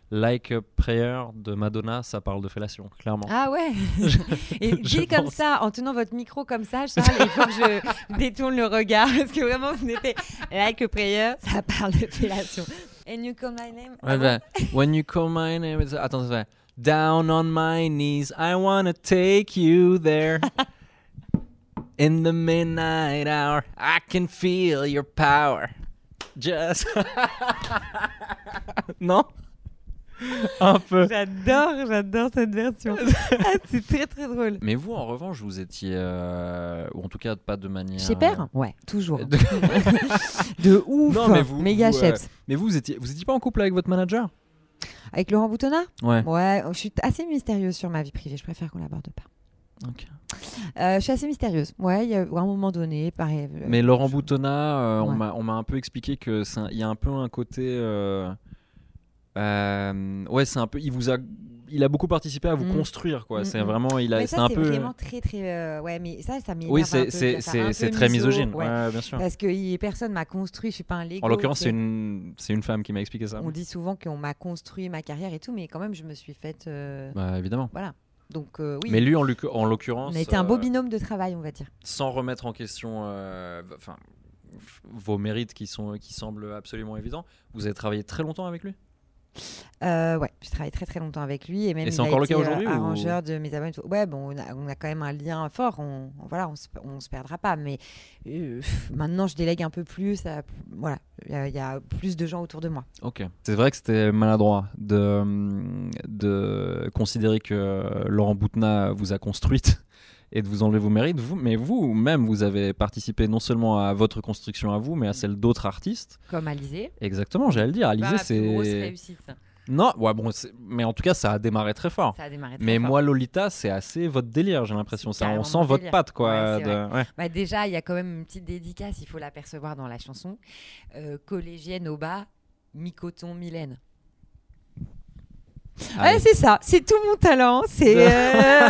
Like a Prayer de Madonna, ça parle de fellation, clairement. Ah ouais Et dit comme ça, en tenant votre micro comme ça, Charles, il faut que je détourne le regard, parce que vraiment, vous n'êtes like a prayer, ça parle de fellation. And you call my name? Ouais, bah, When you call my name, it's- attends, ça Down on my knees, I wanna take you there. In the midnight hour, I can feel your power. Just. non? Un peu. J'adore, j'adore cette version. Ah, c'est très très drôle. Mais vous, en revanche, vous étiez. euh, ou en tout cas, pas de manière. Chez Père Ouais, toujours. De- De ouf. Non, mais vous- Méga vous, euh, chefs. Mais vous, vous étiez, vous étiez pas en couple avec votre manager? Avec Laurent Boutonnat Ouais. Ouais, je suis assez mystérieuse sur ma vie privée, je préfère qu'on l'aborde pas. Ok. Euh, je suis assez mystérieuse. Ouais, il y a à un moment donné, pareil. euh, Mais Laurent Boutonnat, euh, on Ouais. m'a- on m'a un peu expliqué que il y a un peu un côté. euh, ouais, c'est un peu. Il vous a. Il a beaucoup participé à vous Mm. construire, quoi. Mm, c'est mm. vraiment. Il a. C'est un peu. vraiment très très. euh, ouais, mais ça, ça Oui, c'est c'est- très miso, misogyne. ouais. Ouais, bien sûr. Parce que y- personne m'a construit, je suis pas un Lego. En l'occurrence, c'est une, c'est une femme qui m'a expliqué ça. On dit souvent qu'on m'a construit ma carrière et tout, mais quand même, je me suis faite. euh, Bah, évidemment. Voilà. Donc, euh, oui. Mais lui, en, l'oc- en l'occurrence. on a été un beau binôme de travail, on va dire. sans remettre en question enfin, vos mérites qui, sont, qui semblent absolument évidents, vous avez travaillé très longtemps avec lui? Euh, ouais, j'ai travaillé très très longtemps avec lui et même Et c'est a encore le été, cas euh, ou- arrangeur de mes tout. Ouais, bon, on a, on a quand même un lien fort. On, on- voilà, on se, on se perdra pas. Mais euh, pff, maintenant, je délègue un peu plus. à- voilà, il y a- il y, a plus de gens autour de moi. Ok. C'est vrai que c'était maladroit de, de considérer que Laurent Boutna vous a construite et de vous enlever vos mérites, vous, mais vous-même, vous avez participé non seulement à votre construction à vous, mais à celle d'autres artistes. Comme Alizé. Exactement, j'allais le dire. Alizé, plus grosse c'est. réussite. Non, ouais, bon, c'est- mais en tout cas, ça a démarré très fort. Ça a démarré très Mais fort. moi, Lolita, c'est assez votre délire, j'ai l'impression. C'est Ça, on sent votre patte, quoi. Ouais, c'est de- ouais. Bah, déjà, il y a quand même une petite dédicace, il faut l'apercevoir dans la chanson. Euh, collégienne au bas, mi-coton, Mylène. Ouais, c'est ça, c'est tout mon talent. C'est euh,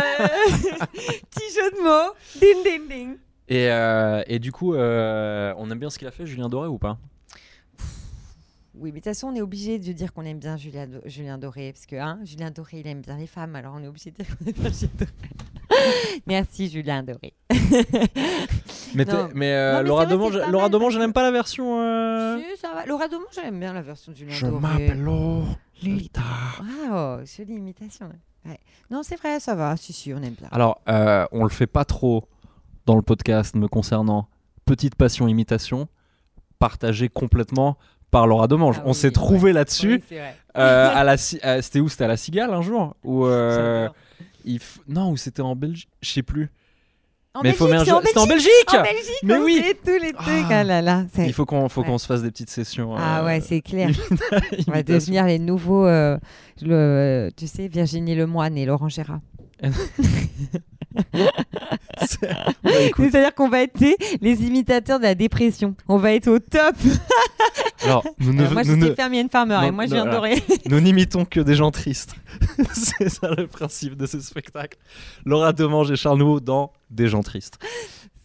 petit jeu de mots. Ding, ding, ding. Et, euh, et du coup, euh, on aime bien ce qu'il a fait, Julien Doré, ou pas? Oui, mais de toute façon, on est obligé de dire qu'on aime bien Julien, Do- Julien Doré. Parce que hein, Julien Doré, il aime bien les femmes. Alors, on est obligé de dire qu'on aime bien Julien Doré. Merci, Julien Doré. Mais, Non. mais, euh, Non, mais Laura pas Laura je n'aime pas la version. euh, Si, ça va. Laura Domon, j'aime bien la version de Julien Je Doré. m'appelle Lolita. Waouh, jolie imitation. Ouais. Non, c'est vrai, ça va. Si, si, on aime bien. Alors, euh, on le fait pas trop dans le podcast me concernant. Petite passion imitation, partagée complètement par Laura Demange. Ah on oui, s'est trouvé là-dessus. Oui, c'est vrai. euh, à la, ci- euh, c'était où? C'était à la Cigale un jour? Ou euh, J'adore. il f- non, ou c'était en Belgique Je sais plus. En Mais faut Belgique, mélanger- c'est C'était en Belgique En Belgique, Mais on oui. fait tous les trucs. Ah. Ah là là. c'est- Il faut qu'on faut Ouais. qu'on se fasse des petites sessions. Ah euh, ouais, c'est clair. On va devenir les nouveaux, euh, le, tu sais, Virginie Lemoine et Laurent Gérard. C'est- Bah, C'est-à-dire qu'on va être les imitateurs de la dépression. On va être au top. alors, nous ne, Alors moi, je suis ne- Fermienne Farmer et non, moi, je non, viens de alors. Doré. nous n'imitons que des gens tristes. c'est ça le principe de ce spectacle. Laura Demange et Charles Nouveau dans Des gens tristes.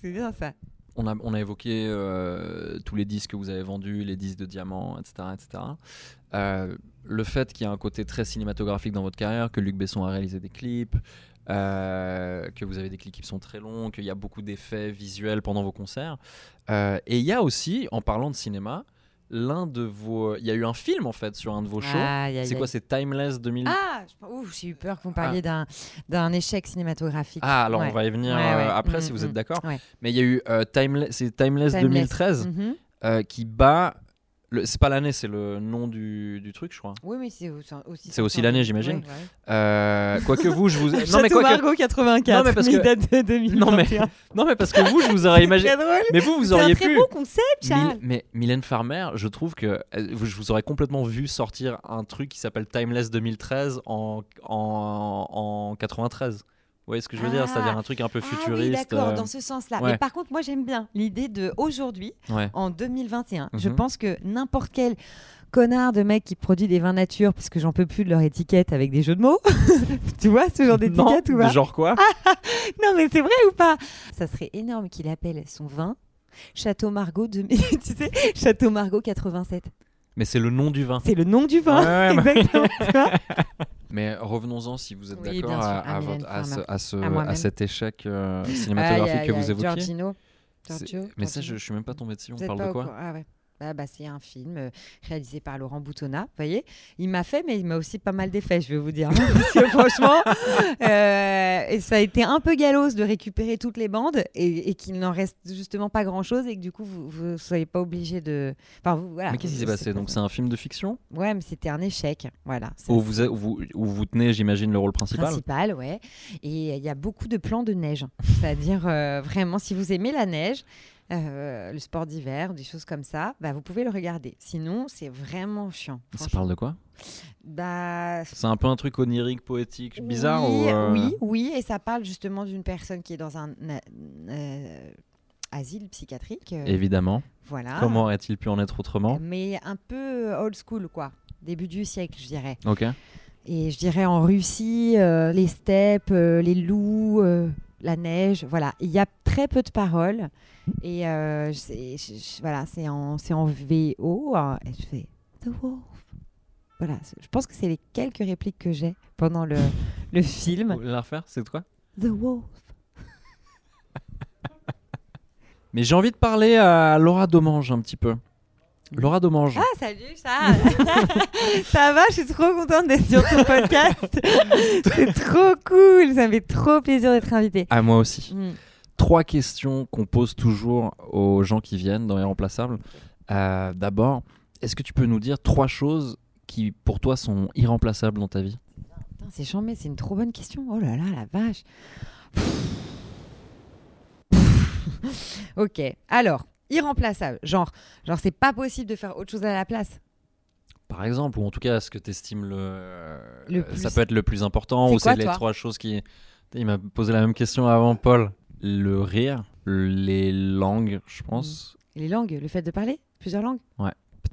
C'est bien ça. On a, on a évoqué euh, tous les disques que vous avez vendus, les disques de diamants, etc. etc. Euh, le fait qu'il y a un côté très cinématographique dans votre carrière, que Luc Besson a réalisé des clips, euh, que vous avez des clips qui sont très longs, qu'il y a beaucoup d'effets visuels pendant vos concerts. Euh, et il y a aussi, en parlant de cinéma, l'un de vos... Il y a eu un film en fait sur un de vos shows. C'est quoi. C'est Timeless 2000 Ah, j'ai eu peur que vous parliez d'un d'un échec cinématographique. Ah, alors Ouais. on va y venir Ouais, ouais. après Mm, si vous mm, êtes d'accord. Mais il y a eu euh, Timeless, Timeless, Timeless. 2013 Mhm. euh, qui bat. C'est pas l'année, c'est le nom du, du truc, je crois. Oui, mais c'est aussi. C'est aussi l'année, j'imagine. Ouais, ouais. Euh, quoique vous, je vous. non mais Château quoique. Margaux 84. Non, mais parce que- date de 2021. Non mais, non mais parce que vous, je vous aurais imaginé. Drôle. Mais vous, vous C'est un auriez très pu. beau concept, Mil- Charles. mais Mylène Farmer, je trouve que euh, je vous aurais complètement vu sortir un truc qui s'appelle Timeless 2013 en, en, en 93. Vous voyez ce que je veux dire Ah. C'est-à-dire un truc un peu Ah oui, futuriste. d'accord, euh, dans ce sens-là. ouais. Mais par contre, moi, j'aime bien l'idée de aujourd'hui, Ouais. en 2021. Je Mhm. pense que n'importe quel connard de mec qui produit des vins nature, parce que j'en peux plus de leur étiquette avec des jeux de mots. tu vois ce genre d'étiquette ou pas Genre quoi? Non, mais c'est vrai ou pas? Ça serait énorme qu'il appelle son vin Château Margaux de... tu sais, Château Margaux 87. Mais c'est le nom du vin. C'est le nom du vin. Ouais, ouais, Exactement. Mais revenons-en, si vous êtes Oui, d'accord, à, à ce- à ce- À à moi-même. cet échec euh, Aïe, cinématographique que vous évoquiez. Giorgino. Giorgio, Mais ça, je, je suis même pas tombé dessus. On parle de quoi Ah ouais. Ah bah, c'est un film euh, réalisé par Laurent Boutonnat, vous voyez. Il m'a fait, mais il m'a aussi pas mal défait, je vais vous dire. Parce que franchement, euh, et ça a été un peu galos de récupérer toutes les bandes et, et qu'il n'en reste justement pas grand-chose et que du coup, vous ne soyez pas obligé de... Enfin, vous, voilà. Mais qu'est-ce qui s'est passé? pas- Donc c'est un film de fiction? Ouais, mais c'était un échec, voilà. C'est où vous, êtes- où vous, où vous tenez, j'imagine, le rôle principal? principal, ouais. Et il y a beaucoup de plans de neige. C'est-à-dire, euh, vraiment, si vous aimez la neige, euh, le sport d'hiver, des choses comme ça, bah, vous pouvez le regarder. Sinon, c'est vraiment chiant. Ça parle de quoi? Bah, C'est un peu un truc onirique, poétique, bizarre ou euh, oui, oui, et ça parle justement d'une personne qui est dans un euh, asile psychiatrique. Évidemment. Voilà. Comment aurait-il pu en être autrement? Mais un peu old school, quoi. Début du siècle, je dirais. Ok. Et je dirais en Russie, les steppes, les loups, la neige, voilà. Il y a très peu de paroles. Et euh, c'est- je- je- voilà, c'est en, c'est en VO. hein, et je fais The Wolf. Voilà, je pense que c'est les quelques répliques que j'ai pendant le, le Vous film. voulez la refaire C'est quoi? The Wolf. Mais j'ai envie de parler à Laura Domange un petit peu. Laura Domange. Ah, salut, ça Ça va, je suis trop contente d'être sur ton podcast. c'est trop cool, ça me fait trop plaisir d'être invitée. À moi aussi. Mm. Trois questions qu'on pose toujours aux gens qui viennent dans Irremplaçables. Euh, D'abord, est-ce que tu peux nous dire trois choses qui, pour toi, sont irremplaçables dans ta vie? C'est chambé, c'est une trop bonne question. Oh là là, la vache. ok, alors, irremplaçable. Genre, genre c'est pas possible de faire autre chose à la place. Par exemple, ou en tout cas, ce que tu estimes le, euh, Le ça peut être le plus important, ou c'est les trois choses qui. Il m'a posé la même question avant, Paul. Le rire, les langues, je pense. Les langues, le fait de parler Plusieurs langues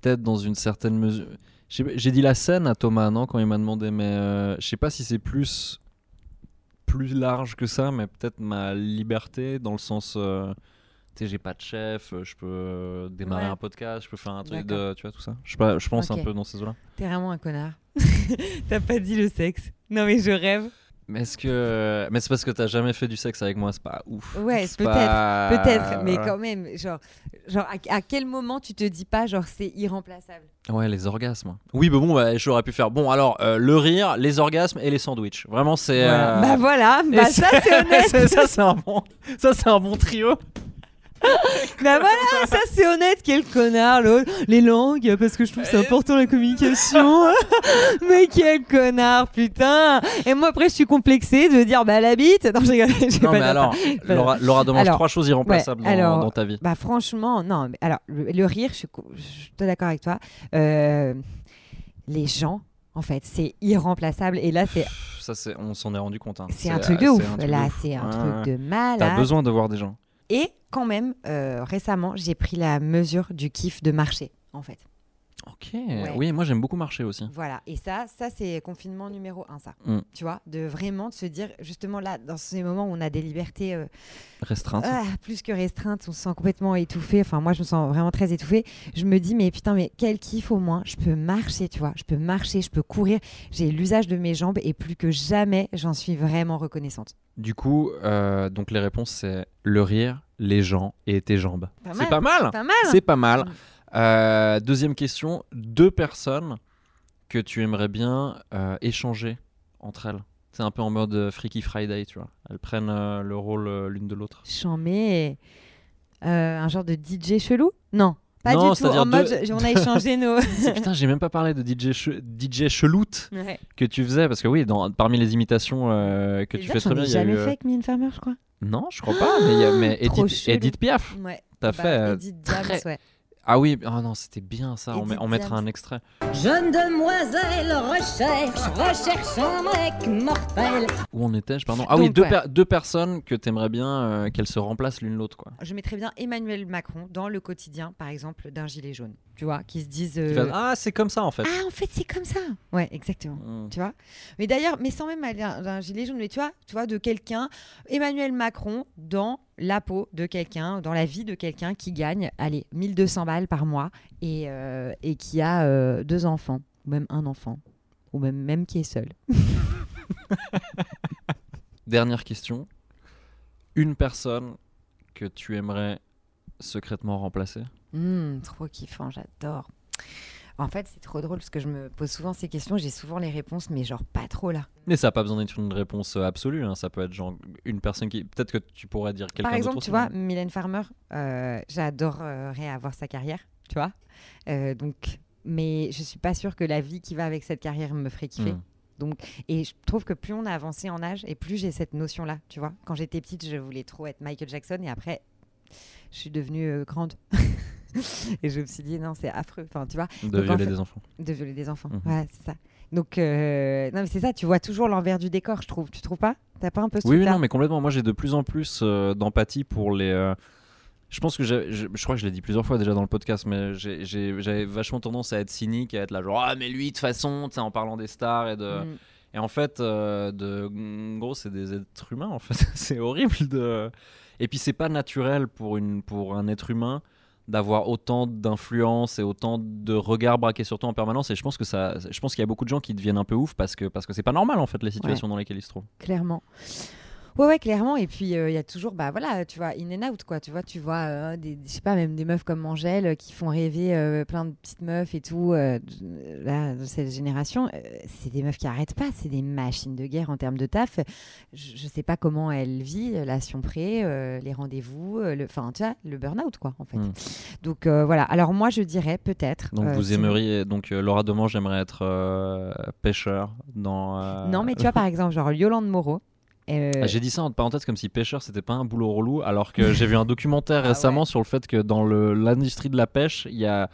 Peut-être dans une certaine mesure. J'ai j'ai dit la scène à Thomas, non, quand il m'a demandé, mais euh, je sais pas si c'est plus plus large que ça, mais peut-être ma liberté dans le sens. euh, tu sais, j'ai pas de chef, euh, je peux euh, démarrer Ouais. un podcast, je peux faire un truc de. Tu vois, tout ça. Je, pas, je pense un peu dans ces eaux-là. T'es vraiment un connard. T'as pas dit le sexe. Non mais je rêve. Mais est-ce que. Mais c'est parce que t'as jamais fait du sexe avec moi, c'est pas ouf. Ouais, peut-être. pas- Peut-être, mais quand même, genre, genre à, à quel moment tu te dis pas, genre, c'est irremplaçable? Ouais, les orgasmes. Oui, mais bon, bah, j'aurais pu faire. Bon, alors, euh, le rire, les orgasmes et les sandwichs. Vraiment, c'est. Voilà. euh, Bah voilà, bah ça c'est honnête. ça, c'est un bon. Ça, c'est un bon trio. Bah voilà, ça c'est honnête, quel connard l'autre. Les langues, parce que je trouve que c'est important la communication. Mais quel connard, putain. Et moi après je suis complexée de dire bah la bite. Non, vais Non, pas mais alors. Laura, Laura demande Alors, trois choses irremplaçables ouais, dans, alors, dans ta vie. Bah franchement, non. Mais alors le, le rire, je suis, je suis d'accord avec toi. Euh, les gens, en fait, c'est irremplaçable. Et là, c'est Ça, c'est, on s'en est rendu compte. hein. c'est un truc de ouf. Là, c'est un Ouais, truc de malade. T'as besoin de voir des gens. Et quand même, euh, récemment, j'ai pris la mesure du kiff de marcher, en fait. Ok. Ouais. Oui, moi j'aime beaucoup marcher aussi. Voilà. Et ça, ça c'est confinement numéro un, ça. Mm. Tu vois, de vraiment de se dire, justement là, dans ces moments où on a des libertés euh, Restreinte. ah, plus que restreintes, on se sent complètement étouffé. Enfin, moi, je me sens vraiment très étouffée. Je me dis, mais putain, mais quel kiff au moins. Je peux marcher, tu vois. Je peux marcher, je peux courir. J'ai l'usage de mes jambes et plus que jamais, j'en suis vraiment reconnaissante. Du coup, euh, donc les réponses c'est le rire, les gens et tes jambes. C'est pas mal. Pas mal. C'est pas mal. Euh, deuxième question, deux personnes que tu aimerais bien euh, échanger entre elles. C'est un peu en mode euh, Freaky Friday, tu vois. Elles prennent euh, le rôle l'une de l'autre. J'en mets un genre de DJ chelou? Non, pas Non, du tout. En mode, deux- on a échangé nos. Putain, j'ai même pas parlé de DJ, che- DJ cheloute Ouais. que tu faisais parce que oui, dans, parmi les imitations euh, que Et tu là, fais très bien, ai il y a jamais eu. fait avec Mylène Farmer, je crois. Non, je crois pas, mais, il y a- mais Trop Edith, Piaf. Ouais. T'as Bah, fait. Edith très- ouais. Ah oui, oh non, c'était bien ça. On, met- Edith on mettra un extrait. Jeune demoiselle recherche, recherche un mec mortel. Où on était, je pardon? Ah oui, Donc, deux, ouais. per- deux personnes que t'aimerais bien euh, qu'elles se remplacent l'une l'autre, quoi. Je mettrais bien Emmanuel Macron dans le quotidien, par exemple, d'un gilet jaune. Tu vois, qui se disent. Qui euh, ah, c'est comme ça en fait. Ah, en fait, c'est comme ça. Ouais, exactement. Mm. Tu vois Mais d'ailleurs, mais sans même aller d'un gilet jaune, mais tu vois, tu vois de quelqu'un, Emmanuel Macron, dans la peau de quelqu'un, dans la vie de quelqu'un qui gagne, allez, 1200 balles par mois et, euh, et qui a euh, deux enfants, ou même un enfant, ou même, même qui est seul. Dernière question. Une personne que tu aimerais secrètement remplacer? Hum, trop kiffant, j'adore. En fait, c'est trop drôle parce que je me pose souvent ces questions, j'ai souvent les réponses, mais genre pas trop là. Mais ça n'a pas besoin d'être une réponse euh, absolue. hein. Ça peut être genre une personne qui. Peut-être que tu pourrais dire quelqu'un Par exemple, tu vois, Mylène Farmer, euh, j'adorerais avoir sa carrière, tu vois. Euh, donc, mais je suis pas sûre que la vie qui va avec cette carrière me ferait kiffer. Mm. Donc, et je trouve que plus on a avancé en âge et plus j'ai cette notion-là, tu vois. Quand j'étais petite, je voulais trop être Michael Jackson et après, je suis devenue euh, grande. et je me suis dit, non, c'est affreux. Enfin, tu vois, de Donc, en violer fait- des enfants. de violer des enfants. Mhm. Ouais, c'est ça. Donc, euh, non, mais c'est ça, tu vois toujours l'envers du décor, je trouve. Tu trouves pas? T'as pas un peu ce Oui, oui, non, mais complètement. Moi, j'ai de plus en plus euh, d'empathie pour les. euh, Je pense que je, je crois que je l'ai dit plusieurs fois déjà dans le podcast, mais j'avais vachement tendance à être cynique, à être là genre ah mais lui de toute façon, tu sais, en parlant des stars et de. Mm. Et en fait, euh, de en gros, c'est des êtres humains en fait. c'est horrible de. Et puis c'est pas naturel pour une pour un être humain d'avoir autant d'influence et autant de regards braqués sur toi en permanence. Et je pense que ça, je pense qu'il y a beaucoup de gens qui deviennent un peu ouf parce que parce que c'est pas normal en fait les situations dans lesquelles ils se trouvent. clairement. Ouais, ouais, clairement. Et puis, euh, il y a toujours, bah voilà, tu vois, in and out, quoi. Tu vois, tu vois, euh, des, je sais pas, même des meufs comme Angèle euh, qui font rêver euh, plein de petites meufs et tout, là, de cette génération. C'est des meufs qui arrêtent pas, c'est des machines de guerre en termes de taf. Je, je sais pas comment elle vit, la Sion pré, euh, les rendez-vous, enfin, tu vois, le burn-out, quoi, en fait. Mm. Donc, voilà. Alors, moi, je dirais peut-être. Donc vous aimeriez donc Laura Demange j'aimerais être pêcheur dans. Non, mais tu vois, par exemple, genre Yolande Moreau. Euh, Ah, J'ai dit ça entre parenthèses comme si pêcheur c'était pas un boulot relou, alors que j'ai vu un documentaire Ah récemment ouais. sur le fait que dans l'industrie de la pêche, il y a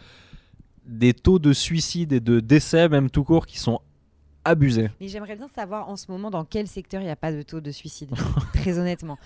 des taux de suicide et de décès, même tout court, qui sont abusés. Mais j'aimerais bien savoir en ce moment dans quel secteur il n'y a pas de taux de suicide. très honnêtement.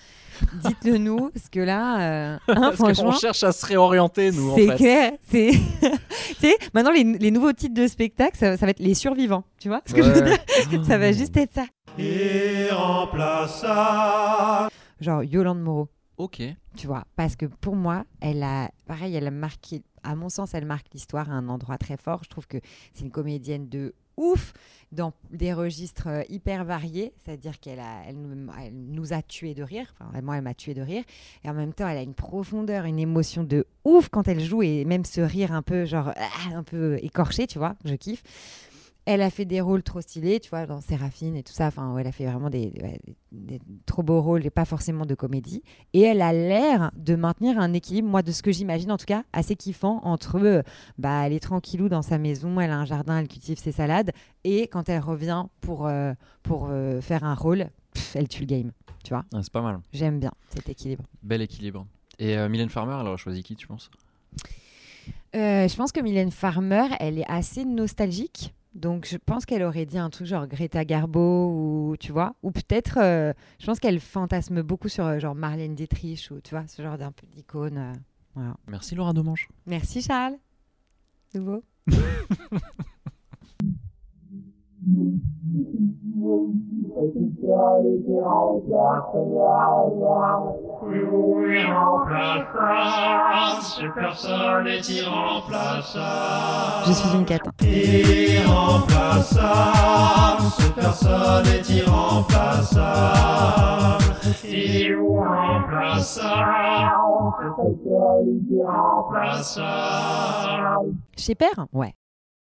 Dites-le nous, parce que là, euh, hein, Parce franchement, cherche à se réorienter, nous, en c'est fait. clair. C'est, tu sais, maintenant les, les nouveaux titres de spectacle, ça, ça va être les survivants. Tu vois ce que je veux Ouais. dire Ça va juste être ça. Irremplaçable. Genre Yolande Moreau. Ok. tu vois. Parce que pour moi, elle a, pareil, elle a marqué, à mon sens, elle marque l'histoire à un endroit très fort. Je trouve que c'est une comédienne de ouf dans des registres euh, hyper variés, c'est-à-dire qu'elle a, elle nous, elle nous a tué de rire. Enfin, moi, elle m'a tué de rire. Et en même temps, elle a une profondeur, une émotion de ouf quand elle joue et même ce rire un peu, genre, ah, un peu écorché, tu vois. Je kiffe. Elle a fait des rôles trop stylés, tu vois, dans Séraphine et tout ça. Enfin, elle a fait vraiment des, ouais, des- des trop beaux rôles et pas forcément de comédie. Et elle a l'air de maintenir un équilibre, moi, de ce que j'imagine en tout cas, assez kiffant entre, euh, bah, elle est tranquillou dans sa maison, elle a un jardin, elle cultive ses salades, et quand elle revient pour, euh, pour euh, faire un rôle, pff, elle tue le game, tu vois. Ah, c'est pas mal. J'aime bien cet équilibre. Bel équilibre. Et euh, Mylène Farmer, elle aurait choisi qui, tu penses? Euh, je pense que Mylène Farmer, elle est assez nostalgique. Donc, je pense qu'elle aurait dit un truc genre Greta Garbo ou tu vois, ou peut-être, euh, je pense qu'elle fantasme beaucoup sur euh, genre Marlène Dietrich ou tu vois, ce genre d'un peu d'icône. euh, voilà. Merci Laura Demange. Merci Charles. Nouveau. Je suis une catin. Personne est. Chez Père? Ouais.